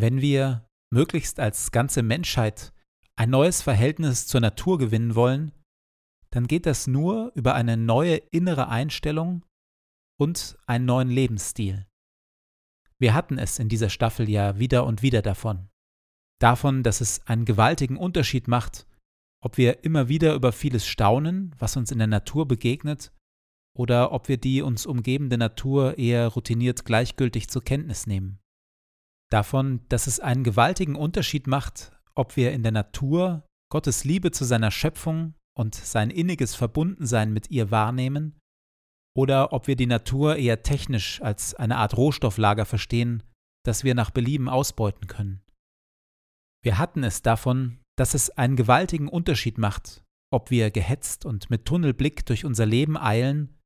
Wenn wir möglichst als ganze Menschheit ein neues Verhältnis zur Natur gewinnen wollen, dann geht das nur über eine neue innere Einstellung und einen neuen Lebensstil. Wir hatten es in dieser Staffel ja wieder und wieder davon. Davon, dass es einen gewaltigen Unterschied macht, ob wir immer wieder über vieles staunen, was uns in der Natur begegnet, oder ob wir die uns umgebende Natur eher routiniert gleichgültig zur Kenntnis nehmen davon, dass es einen gewaltigen Unterschied macht, ob wir in der Natur Gottes Liebe zu seiner Schöpfung und sein inniges Verbundensein mit ihr wahrnehmen, oder ob wir die Natur eher technisch als eine Art Rohstofflager verstehen, das wir nach Belieben ausbeuten können. Wir hatten es davon, dass es einen gewaltigen Unterschied macht, ob wir gehetzt und mit Tunnelblick durch unser Leben eilen,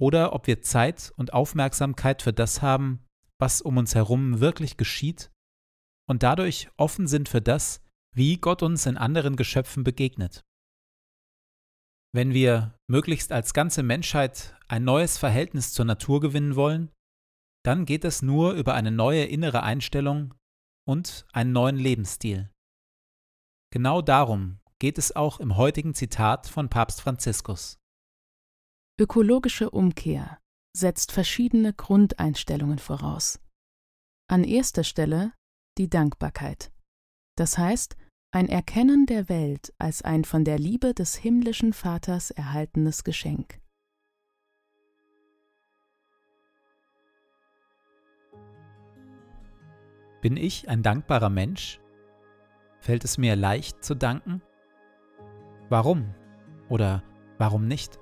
oder ob wir Zeit und Aufmerksamkeit für das haben, was um uns herum wirklich geschieht und dadurch offen sind für das, wie Gott uns in anderen Geschöpfen begegnet. Wenn wir möglichst als ganze Menschheit ein neues Verhältnis zur Natur gewinnen wollen, dann geht es nur über eine neue innere Einstellung und einen neuen Lebensstil. Genau darum geht es auch im heutigen Zitat von Papst Franziskus. Ökologische Umkehr setzt verschiedene Grundeinstellungen voraus. An erster Stelle die Dankbarkeit. Das heißt, ein Erkennen der Welt als ein von der Liebe des himmlischen Vaters erhaltenes Geschenk. Bin ich ein dankbarer Mensch? Fällt es mir leicht zu danken? warum oder warum nicht?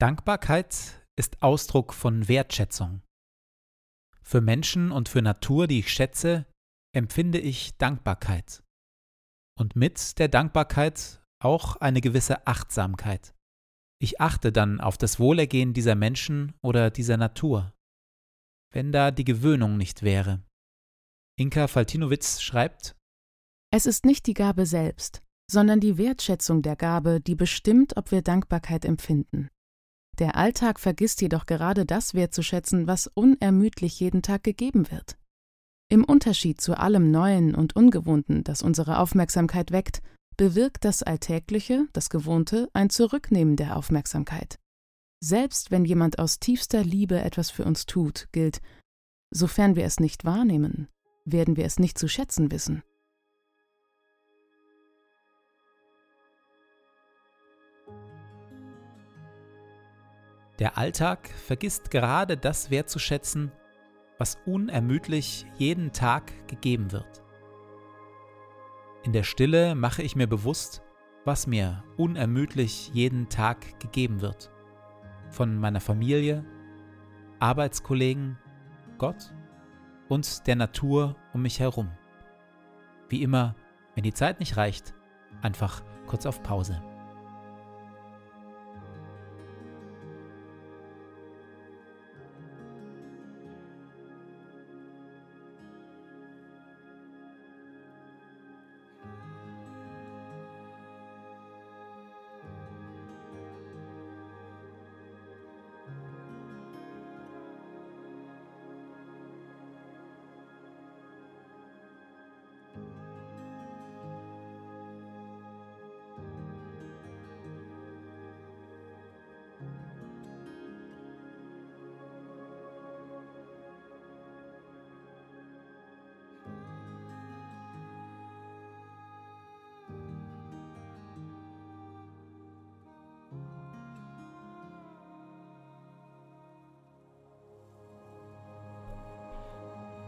Dankbarkeit ist Ausdruck von Wertschätzung. Für Menschen und für Natur, die ich schätze, empfinde ich Dankbarkeit. Und mit der Dankbarkeit auch eine gewisse Achtsamkeit. Ich achte dann auf das Wohlergehen dieser Menschen oder dieser Natur. Wenn da die Gewöhnung nicht wäre. Inka Faltinowitz schreibt, Es ist nicht die Gabe selbst, sondern die Wertschätzung der Gabe, die bestimmt, ob wir Dankbarkeit empfinden. Der Alltag vergisst jedoch gerade das wertzuschätzen, was unermüdlich jeden Tag gegeben wird. Im Unterschied zu allem Neuen und Ungewohnten, das unsere Aufmerksamkeit weckt, bewirkt das Alltägliche, das Gewohnte, ein Zurücknehmen der Aufmerksamkeit. Selbst wenn jemand aus tiefster Liebe etwas für uns tut, gilt, sofern wir es nicht wahrnehmen, werden wir es nicht zu schätzen wissen. Der Alltag vergisst gerade das wertzuschätzen, was unermüdlich jeden Tag gegeben wird. In der Stille mache ich mir bewusst, was mir unermüdlich jeden Tag gegeben wird. Von meiner Familie, Arbeitskollegen, Gott und der Natur um mich herum. Wie immer, wenn die Zeit nicht reicht, einfach kurz auf Pause.